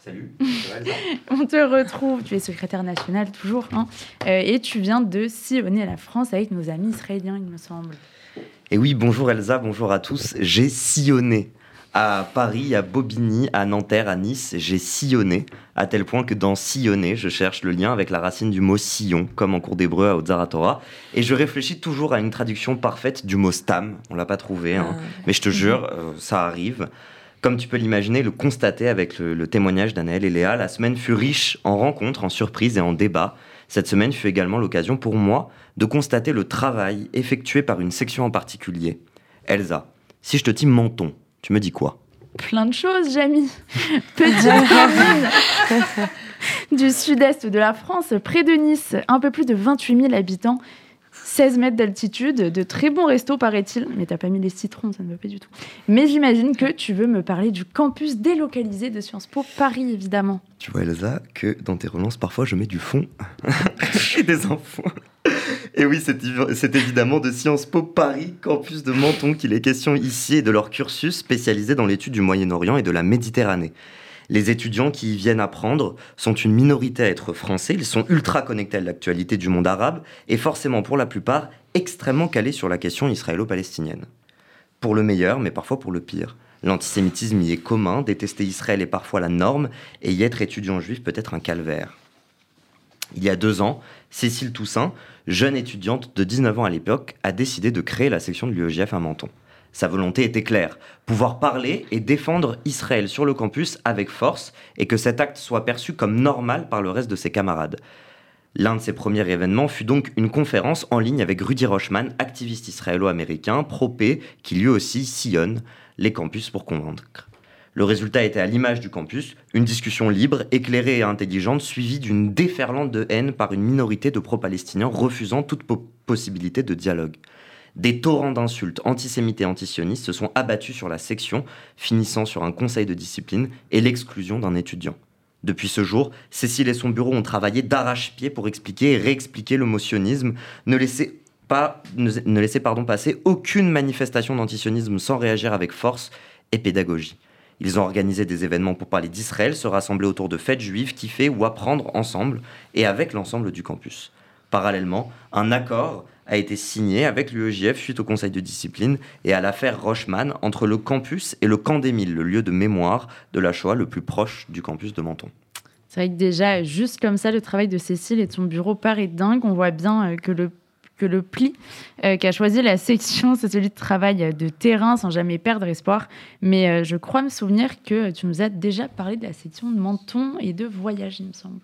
Salut. On te retrouve, tu es secrétaire national toujours, hein, euh, et tu viens de sillonner la France avec nos amis israéliens, il me semble. Et oui, bonjour Elsa, bonjour à tous. J'ai sillonné à Paris, à Bobigny, à Nanterre, à Nice. J'ai sillonné, à tel point que dans sillonner, je cherche le lien avec la racine du mot sillon, comme en cours d'hébreu à Otzaratora. Et je réfléchis toujours à une traduction parfaite du mot stam. On l'a pas trouvé, hein. Ah. mais je te jure, euh, ça arrive. Comme tu peux l'imaginer, le constater avec le, le témoignage d'Anaël et Léa, la semaine fut riche en rencontres, en surprises et en débats. Cette semaine fut également l'occasion pour moi de constater le travail effectué par une section en particulier. Elsa, si je te dis menton, tu me dis quoi? Plein de choses, Jamie. Petite commune du sud-est de la France, près de Nice, un peu plus de 28 000 habitants, 16 mètres d'altitude, de très bons restos, paraît-il. Mais t'as pas mis les citrons, ça ne va pas du tout. Mais j'imagine que tu veux me parler du campus délocalisé de Sciences Po Paris, évidemment. Tu vois, Elsa, que dans tes relances, parfois, je mets du fond et des infos. Et oui, c'est évidemment de Sciences Po Paris, campus de Menton, qu'il est question ici et de leur cursus spécialisé dans l'étude du Moyen-Orient et de la Méditerranée. Les étudiants qui y viennent apprendre sont une minorité à être français, ils sont ultra connectés à l'actualité du monde arabe et forcément pour la plupart extrêmement calés sur la question israélo-palestinienne. Pour le meilleur, mais parfois pour le pire. L'antisémitisme y est commun, détester Israël est parfois la norme, et y être étudiant juif peut être un calvaire. Il y a deux ans, Cécile Toussaint, jeune étudiante de 19 ans à l'époque, a décidé de créer la section de l'UEJF à Menton. Sa volonté était claire, pouvoir parler et défendre Israël sur le campus avec force et que cet acte soit perçu comme normal par le reste de ses camarades. L'un de ses premiers événements fut donc une conférence en ligne avec Rudy Rochman, activiste israélo-américain, pro-paix, qui lui aussi sillonne les campus pour convaincre. Le résultat était à l'image du campus, une discussion libre, éclairée et intelligente, suivie d'une déferlante de haine par une minorité de pro-palestiniens refusant toute po- possibilité de dialogue. Des torrents d'insultes antisémites et antisionistes se sont abattus sur la section, finissant sur un conseil de discipline et l'exclusion d'un étudiant. Depuis ce jour, Cécile et son bureau ont travaillé d'arrache-pied pour expliquer et réexpliquer le motionnisme, ne laisser pas, ne, passer aucune manifestation d'antisionisme sans réagir avec force et pédagogie. Ils ont organisé des événements pour parler d'Israël, se rassembler autour de fêtes juives, kiffer ou apprendre ensemble et avec l'ensemble du campus. Parallèlement, un accord a été signé avec l'UEJF suite au conseil de discipline et à l'affaire Rochman entre le campus et le camp d'Émile, le lieu de mémoire de la Shoah le plus proche du campus de Menton. C'est vrai que déjà, juste comme ça, le travail de Cécile et de son bureau paraît dingue. On voit bien euh, que le que le pli euh, qu'a choisi la section, c'est celui de travail de terrain sans jamais perdre espoir. Mais euh, je crois me souvenir que tu nous as déjà parlé de la section de Menton et de voyage, il me semble.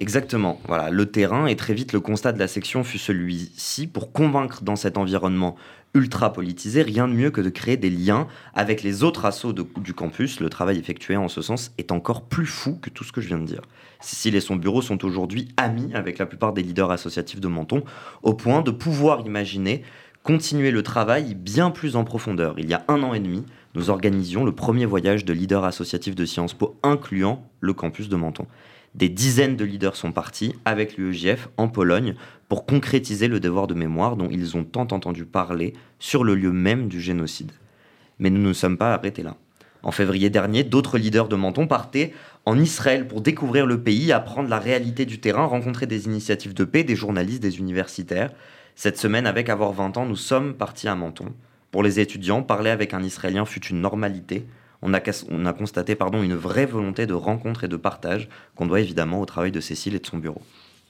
Exactement, voilà, le terrain et très vite le constat de la section fut celui-ci pour convaincre dans cet environnement ultra politisé, rien de mieux que de créer des liens avec les autres de- du campus. Le travail effectué en ce sens est encore plus fou que tout ce que je viens de dire. Cécile et son bureau sont aujourd'hui amis avec la plupart des leaders associatifs de Menton, au point de pouvoir imaginer continuer le travail bien plus en profondeur. Il y a un an et demi, nous organisions le premier voyage de leaders associatifs de Sciences Po, incluant le campus de Menton. Des dizaines de leaders sont partis avec l'UEJF en Pologne pour concrétiser le devoir de mémoire dont ils ont tant entendu parler sur le lieu même du génocide. Mais nous ne sommes pas arrêtés là. En février dernier, d'autres leaders de Menton partaient en Israël pour découvrir le pays, apprendre la réalité du terrain, rencontrer des initiatives de paix, des journalistes, des universitaires. Cette semaine, avec avoir 20 ans, nous sommes partis à Menton. Pour les étudiants, parler avec un Israélien fut une normalité. On a, constaté pardon, une vraie volonté de rencontre et de partage qu'on doit évidemment au travail de Cécile et de son bureau.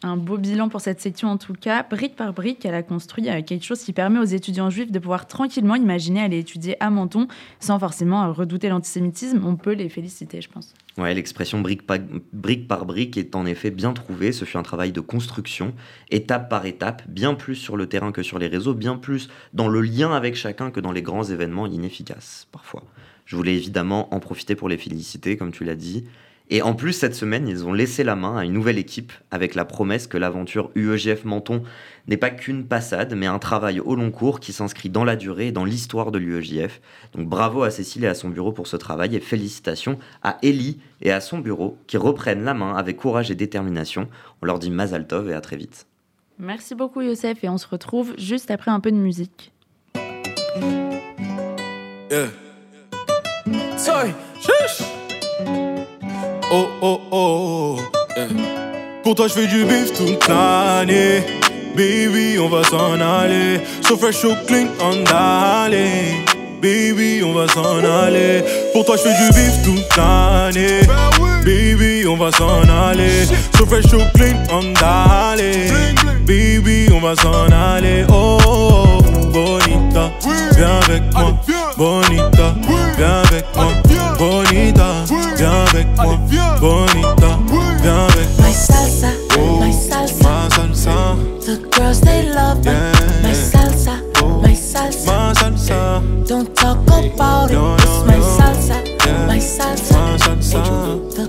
Un beau bilan pour cette section en tout cas. Brique par brique, elle a construit euh, quelque chose qui permet aux étudiants juifs de pouvoir tranquillement imaginer aller étudier à Menton sans forcément euh, redouter l'antisémitisme. On peut les féliciter, je pense. Ouais, l'expression brique brique par brique est en effet bien trouvée. Ce fut un travail de construction, étape par étape, bien plus sur le terrain que sur les réseaux, bien plus dans le lien avec chacun que dans les grands événements inefficaces, parfois. Je voulais évidemment en profiter pour les féliciter, comme tu l'as dit. Et en plus, cette semaine, ils ont laissé la main à une nouvelle équipe avec la promesse que l'aventure UEGF Menton n'est pas qu'une passade, mais un travail au long cours qui s'inscrit dans la durée et dans l'histoire de l'UEJF. Donc bravo à Cécile et à son bureau pour ce travail et félicitations à Ellie et à son bureau qui reprennent la main avec courage et détermination. On leur dit Mazal Tov et à très vite. Merci beaucoup Youssef et on se retrouve juste après un peu de musique. Yeah. Shush. Oh oh oh. eh. Pour toi, je fais du bif toute l'année. Baby, on va s'en aller. So fresh, so clean, on aller. Baby, on va s'en aller. Pour toi, je fais du bif toute l'année. Baby, on va s'en aller. So fresh, so clean, on aller. Baby, on va s'en aller. Oh, oh, oh, bonita, viens avec moi. Bonita, viens avec moi. Bonita, viens avec moi. Bonita, viens avec moi. My salsa, Oh, my salsa. ma salsa, The girls they love me. Yeah. My salsa, oh, my salsa. ma salsa, Don't talk about it. No, It's no, my salsa, Yeah. my salsa. ma salsa, The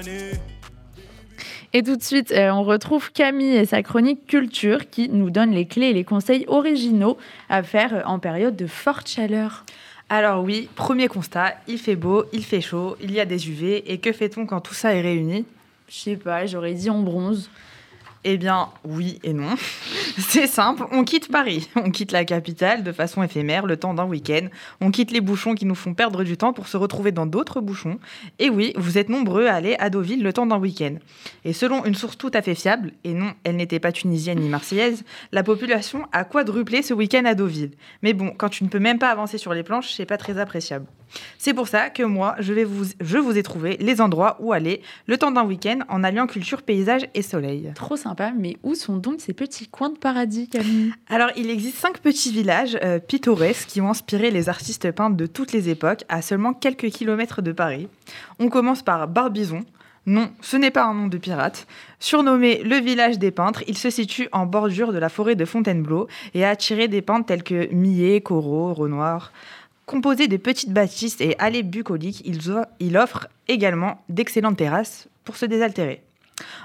Et tout de suite, euh, on retrouve Camille et sa chronique culture qui nous donne les clés et les conseils originaux à faire euh, en période de forte chaleur. Alors oui, premier constat, il fait beau, il fait chaud, il y a des UV, et que fait-on quand tout ça est réuni? Je sais pas, j'aurais dit on bronze. Eh bien, oui et non. C'est simple, on quitte Paris, on quitte la capitale de façon éphémère le temps d'un week-end, on quitte les bouchons qui nous font perdre du temps pour se retrouver dans d'autres bouchons. Et oui, vous êtes nombreux à aller à Deauville le temps d'un week-end. Et selon une source tout à fait fiable, et non, elle n'était pas tunisienne ni marseillaise, la population a quadruplé ce week-end à Deauville. Mais bon, quand tu ne peux même pas avancer sur les planches, c'est pas très appréciable. C'est pour ça que moi, je, vais vous, je vous ai trouvé les endroits où aller le temps d'un week-end en alliant culture, paysage et soleil. Trop sympa, mais où sont donc ces petits coins de paradis, Camille? Alors, il existe cinq petits villages euh, pittoresques qui ont inspiré les artistes peintres de toutes les époques à seulement quelques kilomètres de Paris. On commence par Barbizon. Non, ce n'est pas un nom de pirate. Surnommé le village des peintres, il se situe en bordure de la forêt de Fontainebleau et a attiré des peintres tels que Millet, Corot, Renoir. Composé de petites bâtisses et allées bucoliques, il, offre également d'excellentes terrasses pour se désaltérer.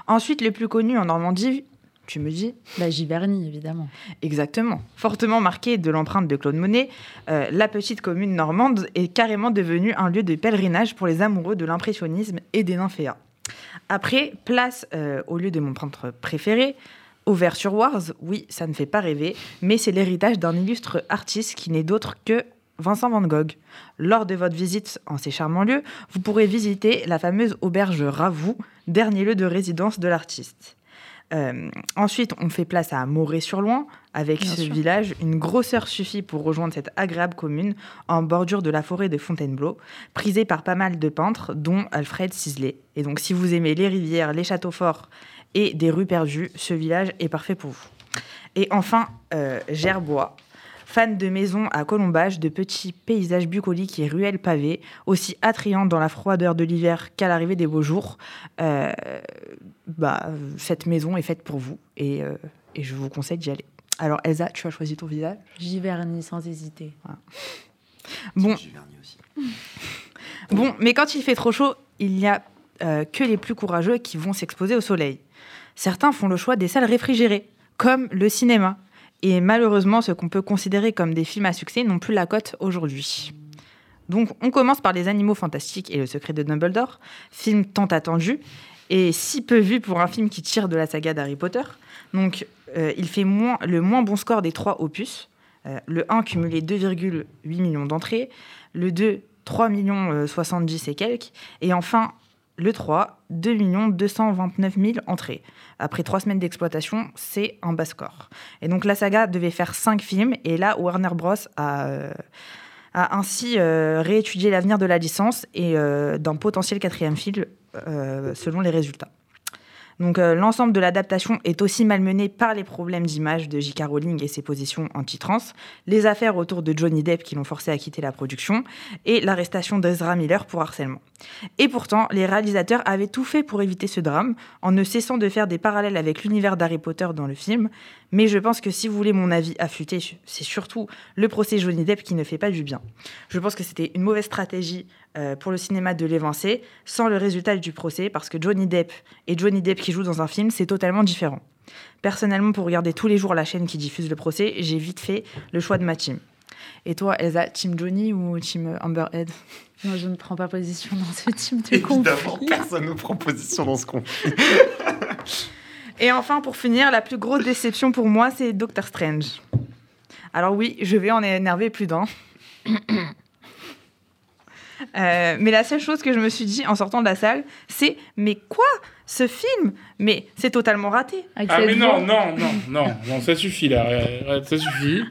Ensuite, le plus connu en Normandie, tu me dis Bah, Giverny, évidemment. Exactement. Fortement marqué de l'empreinte de Claude Monet, euh, la petite commune normande est carrément devenue un lieu de pèlerinage pour les amoureux de l'impressionnisme et des nymphéas. Après, place euh, au lieu de mon peintre préféré, Auvers-sur-Oise, oui, ça ne fait pas rêver, mais c'est l'héritage d'un illustre artiste qui n'est d'autre que Vincent Van Gogh. Lors de votre visite en ces charmants lieux, vous pourrez visiter la fameuse auberge Ravoux, dernier lieu de résidence de l'artiste. Euh, ensuite, on fait place à Moret-sur-Loing. Avec Bien ce sûr. village, une grosseur suffit pour rejoindre cette agréable commune en bordure de la forêt de Fontainebleau, prisée par pas mal de peintres, dont Alfred Sisley. Et donc, si vous aimez les rivières, les châteaux forts et des rues perdues, ce village est parfait pour vous. Et enfin, euh, Gerbois. Fan de maisons à colombage, de petits paysages bucoliques et ruelles pavées, aussi attrayantes dans la froideur de l'hiver qu'à l'arrivée des beaux jours, euh, bah, cette maison est faite pour vous et, euh, et je vous conseille d'y aller. Alors Elsa, tu as choisi ton village Giverny, sans hésiter. Bon, Giverny aussi. bon, mais quand il fait trop chaud, il n'y a euh, que les plus courageux qui vont s'exposer au soleil. Certains font le choix des salles réfrigérées, comme le cinéma. Et malheureusement, ce qu'on peut considérer comme des films à succès n'ont plus la cote aujourd'hui. Donc, on commence par Les Animaux Fantastiques et Le Secret de Dumbledore, film tant attendu et si peu vu pour un film qui tire de la saga d'Harry Potter. Donc, euh, il fait le moins bon score des trois opus. Euh, le 1 cumulé 2,8 millions d'entrées, le 2 3 millions euh, 70 et quelques, et enfin le 3 2 millions 229 000 entrées. Après trois semaines d'exploitation, c'est un bas score. Et donc la saga devait faire cinq films, et là Warner Bros a, euh, ainsi euh, réétudié l'avenir de la licence et euh, d'un potentiel quatrième film selon les résultats. Donc euh, l'ensemble de l'adaptation est aussi malmené par les problèmes d'image de J.K. Rowling et ses positions anti-trans, les affaires autour de Johnny Depp qui l'ont forcé à quitter la production, et l'arrestation d'Ezra Miller pour harcèlement. Et pourtant, les réalisateurs avaient tout fait pour éviter ce drame, en ne cessant de faire des parallèles avec l'univers d'Harry Potter dans le film. Mais je pense que si vous voulez mon avis affûté, c'est surtout le procès Johnny Depp qui ne fait pas du bien. Je pense que c'était une mauvaise stratégie euh, pour le cinéma de l'évincer, sans le résultat du procès, parce que Johnny Depp et Johnny Depp qui jouent dans un film, c'est totalement différent. Personnellement, pour regarder tous les jours la chaîne qui diffuse le procès, j'ai vite fait le choix de ma team. Et toi, Elsa, team Johnny ou team Amber Head Moi, je ne prends pas position dans ce type de Évidemment, conflit. personne ne prend position dans ce conflit. Et enfin, pour finir, la plus grosse déception pour moi, c'est Doctor Strange. Alors oui, je vais en énerver plus d'un. Euh, mais la seule chose que je me suis dit en sortant de la salle, c'est mais quoi ce film? Mais c'est totalement raté. Ah mais non, non, non, non, non, ça suffit là, ça suffit.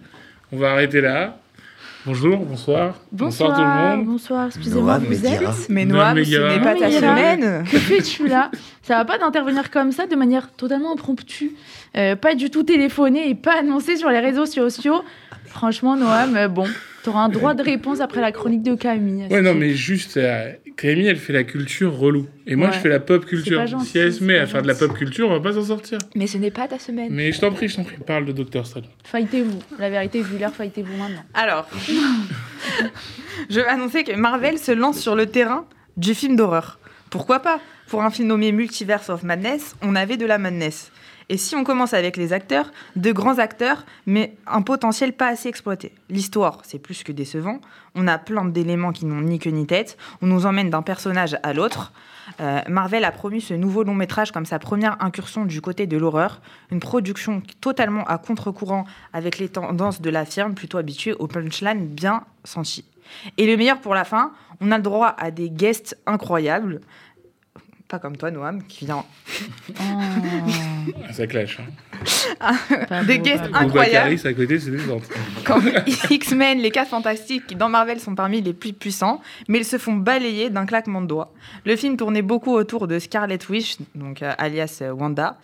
On va arrêter là. Bonjour, bonsoir. Bonsoir, tout le monde. bonsoir, excusez-moi, Noam vous êtes. Mais Noam Noam, ce n'est pas Noam ta semaine. Que fais-tu là? Ça va pas d'intervenir comme ça de manière totalement impromptue, euh, pas du tout téléphonée et pas annoncée sur les réseaux sociaux. Franchement, Noam, euh, bon, t'auras un droit de réponse après la chronique de Camille. Ouais, non, mais juste, euh, Camille, elle fait la culture relou. Et moi, Ouais. je fais la pop culture. pas gentil, si elle se met à faire de la pop culture, on va pas s'en sortir. Mais ce n'est pas ta semaine. Mais je t'en prie, je t'en prie, parle de Doctor Strange. Fightez-vous. La vérité, vu l'heure, fightez-vous maintenant. Alors, je vais annoncer que Marvel se lance sur le terrain du film d'horreur. Pourquoi pas? Pour un film nommé Multiverse of Madness, on avait de la madness. Et si on commence avec les acteurs, de grands acteurs, mais un potentiel pas assez exploité. L'histoire, c'est plus que décevant. On a plein d'éléments qui n'ont ni queue ni tête. On nous emmène d'un personnage à l'autre. Euh, Marvel a promu ce nouveau long métrage comme sa première incursion du côté de l'horreur, une production totalement à contre-courant avec les tendances de la firme plutôt habituée au punchline bien senti. Et le meilleur pour la fin, on a le droit à des guests incroyables. Pas comme toi, Noam, qui vient. Ah, Ça clash. Hein. Pas Des guests incroyables. À côté, c'est. Comme X-Men, les 4 fantastiques, qui dans Marvel sont parmi les plus puissants, mais ils se font balayer d'un claquement de doigts. Le film tournait beaucoup autour de Scarlet Witch, donc euh, alias euh, Wanda.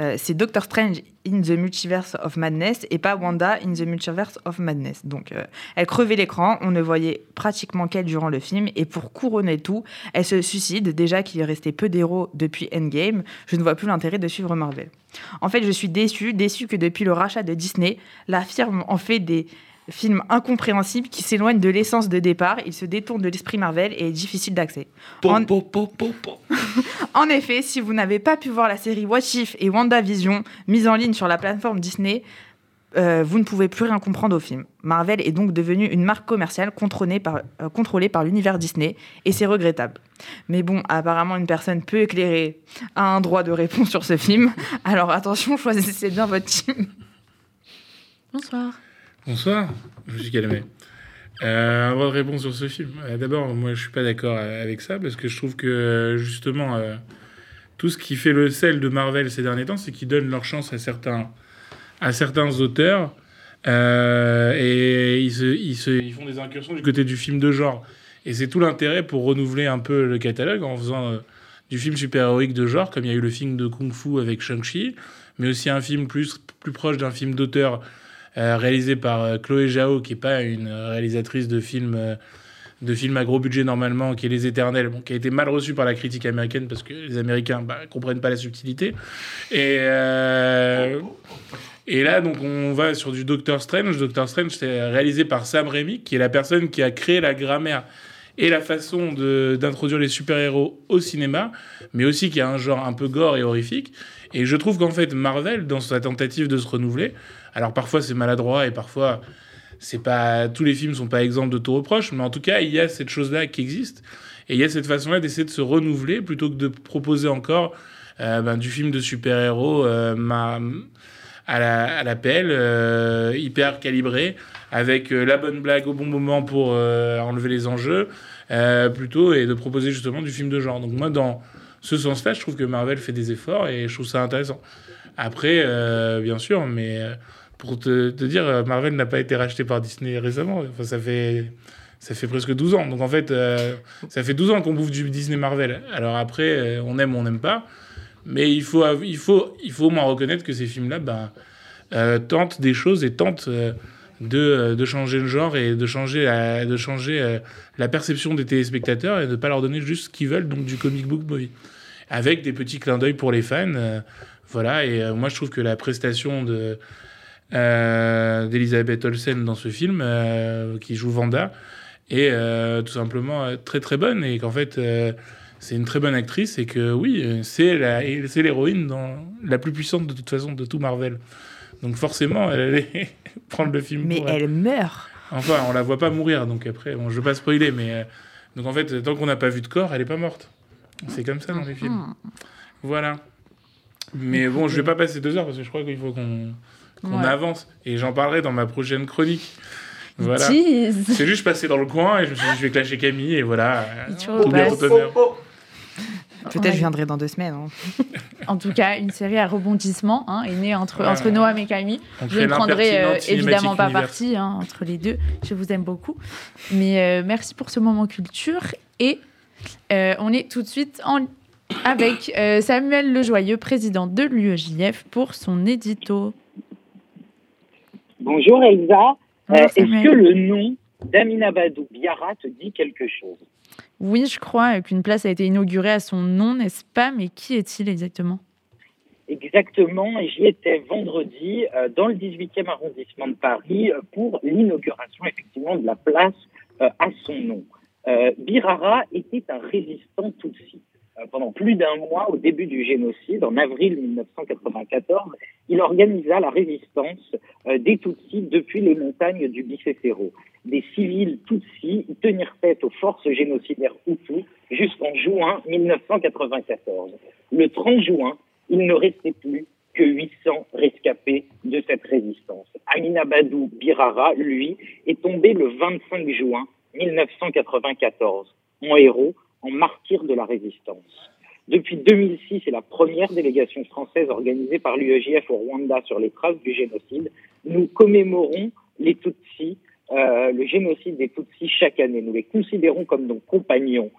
Euh, c'est Doctor Strange in the Multiverse of Madness et pas Wanda in the Multiverse of Madness. Donc euh, elle crevait l'écran, on ne voyait pratiquement qu'elle durant le film, et pour couronner tout, elle se suicide, déjà qu'il restait peu d'héros depuis Endgame, je ne vois plus l'intérêt de suivre Marvel. En fait, je suis déçue, déçue que depuis le rachat de Disney, la firme en fait des films incompréhensibles qui s'éloignent de l'essence de départ. Il se détourne de l'esprit Marvel et est difficile d'accès. En... en effet, si vous n'avez pas pu voir la série What If et WandaVision mise en ligne sur la plateforme Disney, euh, vous ne pouvez plus rien comprendre au film. Marvel est donc devenue une marque commerciale contrôlée par, euh, contrôlée par l'univers Disney et c'est regrettable. Mais bon, apparemment, une personne peu éclairée a un droit de réponse sur ce film. Alors attention, choisissez bien votre team. Bonsoir. Bonsoir, je suis calmé. Euh, de réponse sur ce film. Euh, D'abord, moi, je suis pas d'accord euh, avec ça parce que je trouve que euh, justement, tout ce qui fait le sel de Marvel ces derniers temps, c'est qu'ils donnent leur chance à certains, à certains auteurs et ils, se, ils, se- ils font des incursions du côté du film de genre. Et c'est tout l'intérêt pour renouveler un peu le catalogue en faisant du film super-héroïque de genre, comme il y a eu le film de Kung Fu avec Shang-Chi, mais aussi un film plus, plus proche d'un film d'auteur réalisé par euh, Chloé Zhao, qui n'est pas une euh, réalisatrice de films, euh, de films à gros budget normalement, qui est Les Éternels, qui a été mal reçu par la critique américaine parce que les Américains bah, comprennent pas la subtilité. Et, euh, et là, donc, on va sur du Doctor Strange. Doctor Strange, c'est réalisé par Sam Raimi, qui est la personne qui a créé la grammaire et la façon d'introduire les super-héros au cinéma, mais aussi qui a un genre un peu gore et horrifique. Et je trouve qu'en fait, Marvel, dans sa tentative de se renouveler, alors parfois c'est maladroit et parfois c'est pas tous les films sont pas exempts de tout reproche, mais en tout cas, il y a cette chose-là qui existe et il y a cette façon-là d'essayer de se renouveler plutôt que de proposer encore euh, ben, du film de super-héros euh, à la, pelle, euh, hyper calibré, avec euh, la bonne blague au bon moment pour euh, enlever les enjeux, plutôt, et de proposer justement du film de genre. Donc moi, dans ce sens-là, je trouve que Marvel fait des efforts et je trouve ça intéressant. Après, bien sûr, mais pour te, dire, Marvel n'a pas été racheté par Disney récemment. Enfin, ça fait... Ça fait presque 12 ans. Donc en fait, ça fait 12 ans qu'on bouffe du Disney Marvel. Alors après, on aime ou on n'aime pas. Mais il faut, il faut, il faut au moins reconnaître que ces films-là ben, euh, tentent des choses et tentent euh, de, euh, de changer le genre et de changer, la, de changer la perception des téléspectateurs et de ne pas leur donner juste ce qu'ils veulent, donc du comic book movie. Avec des petits clins d'œil pour les fans. voilà, et moi je trouve que la prestation de, d'Elisabeth Olsen dans ce film, qui joue Vanda, est tout simplement très très bonne et qu'en fait c'est une très bonne actrice et que oui, euh, c'est la, et c'est l'héroïne dans la plus puissante de toute façon de tout Marvel. Donc forcément, elle allait prendre le film. Mais pour elle meurt. Enfin, on la voit pas mourir, donc après, bon, je veux pas spoiler, mais euh, donc en fait, tant qu'on n'a pas vu de corps, elle est pas morte. C'est comme ça dans les films. Voilà. Mais bon, je vais pas passer deux heures parce que je crois qu'il faut qu'on qu'on Ouais. avance et j'en parlerai dans ma prochaine chronique. Voilà. C'est juste, passais dans le coin et je me suis dit, je vais clasher Camille et voilà. tu Peut-être je viendrai dans deux semaines. hein. En tout cas, une série à rebondissement hein, est née entre, Ouais. entre Noam et Camille. On Je ne prendrai euh, évidemment pas univers. parti hein, entre les deux. Je vous aime beaucoup. Mais euh, merci pour ce moment culture. Et euh, on est tout de suite en... avec euh, Samuel Lejoyeux, président de l'UEJF, pour son édito. Bonjour Elsa. Euh, Est-ce que le nom d'Amina Badou Biara te dit quelque chose? Oui, je crois euh, qu'une place a été inaugurée à son nom, n'est-ce pas? Mais qui est-il exactement? Exactement, et j'y étais vendredi euh, dans le 18e arrondissement de Paris euh, pour l'inauguration effectivement de la place à son nom. Birara était un résistant Tutsi. Euh, pendant plus d'un mois, au début du génocide, en avril 1994, il organisa la résistance euh, des Tutsis depuis les montagnes du Bicéphéro. Des civils Tutsis tenirent tête aux forces génocidaires Hutus jusqu'en juin 1994. Le 30 juin, il ne restait plus que 800 rescapés de cette résistance. Amina Badou Birara, lui, est tombé le 25 juin 1994 en héros, en martyr de la résistance. Depuis 2006 et la première délégation française organisée par l'UEJF au Rwanda sur les traces du génocide, nous commémorons les Tutsis, euh, le génocide des Tutsis chaque année. Nous les considérons comme nos compagnons.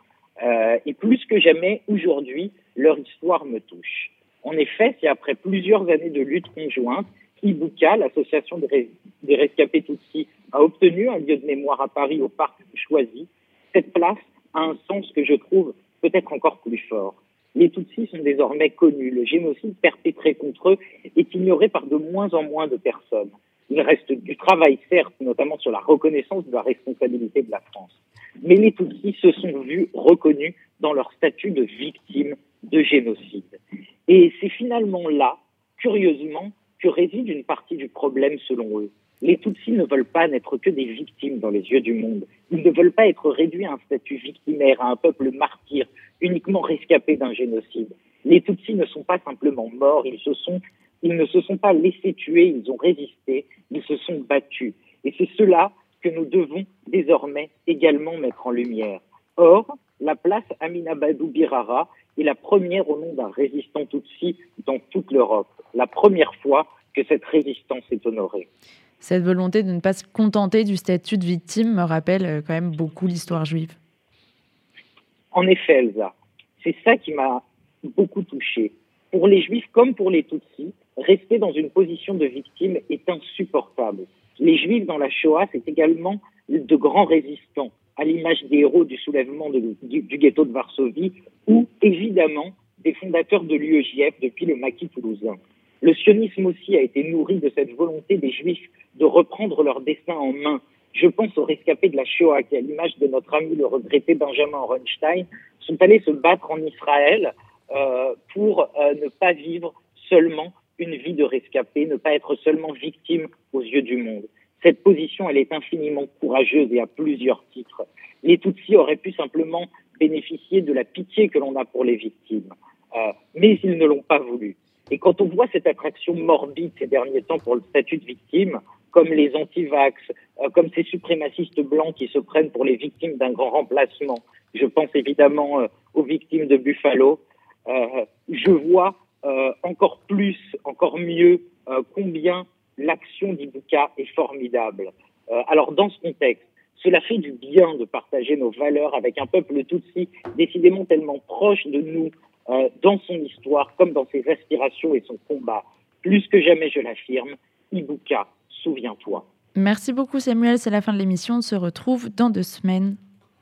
Euh, et plus que jamais, aujourd'hui, leur histoire me touche. En effet, c'est après plusieurs années de lutte conjointe Ibuka, l'association des, res- des rescapés Tutsis, a obtenu un lieu de mémoire à Paris au parc Choisy. Cette place a un sens que je trouve peut-être encore plus fort. Les Tutsis sont désormais connus. Le génocide perpétré contre eux est ignoré par de moins en moins de personnes. Il reste du travail, certes, notamment sur la reconnaissance de la responsabilité de la France. Mais les Tutsis se sont vus reconnus dans leur statut de victimes de génocide. Et c'est finalement là, curieusement, que réside une partie du problème selon eux. Les Tutsis ne veulent pas n'être que des victimes dans les yeux du monde. Ils ne veulent pas être réduits à un statut victimaire, à un peuple martyr, uniquement rescapé d'un génocide. Les Tutsis ne sont pas simplement morts, ils, ne se sont pas laissés tuer, ils ont résisté, ils se sont battus. Et c'est cela que nous devons désormais également mettre en lumière. Or, la place Amina Badou Birara est la première au nom d'un résistant Tutsi dans toute l'Europe. La première fois que cette résistance est honorée. Cette volonté de ne pas se contenter du statut de victime me rappelle euh, quand même beaucoup l'histoire juive. En effet, Elsa, c'est ça qui m'a beaucoup touché. Pour les Juifs comme pour les Tutsis, rester dans une position de victime est insupportable. Les Juifs dans la Shoah, c'est également de grands résistants, à l'image des héros du soulèvement du ghetto de Varsovie ou évidemment des fondateurs de l'UEJF depuis le maquis toulousain. Le sionisme aussi a été nourri de cette volonté des Juifs de reprendre leur destin en main. Je pense aux rescapés de la Shoah qui, à l'image de notre ami le regretté Benjamin Horenstein, sont allés se battre en Israël euh, pour euh, ne pas vivre seulement une vie de rescapé, ne pas être seulement victime aux yeux du monde. Cette position, elle est infiniment courageuse et à plusieurs titres. Les Tutsis auraient pu simplement bénéficier de la pitié que l'on a pour les victimes, Euh, mais ils ne l'ont pas voulu. Et quand on voit cette attraction morbide ces derniers temps pour le statut de victime, comme les antivax, euh, comme ces suprémacistes blancs qui se prennent pour les victimes d'un grand remplacement, je pense évidemment euh, aux victimes de Buffalo, euh, je vois encore plus, encore mieux combien l'action d'Ibuka est formidable. Alors dans ce contexte, cela fait du bien de partager nos valeurs avec un peuple Tutsi décidément tellement proche de nous euh, dans son histoire comme dans ses aspirations et son combat. Plus que jamais, je l'affirme, Ibuka, souviens-toi. Merci beaucoup Samuel, c'est la fin de l'émission. On se retrouve dans deux semaines.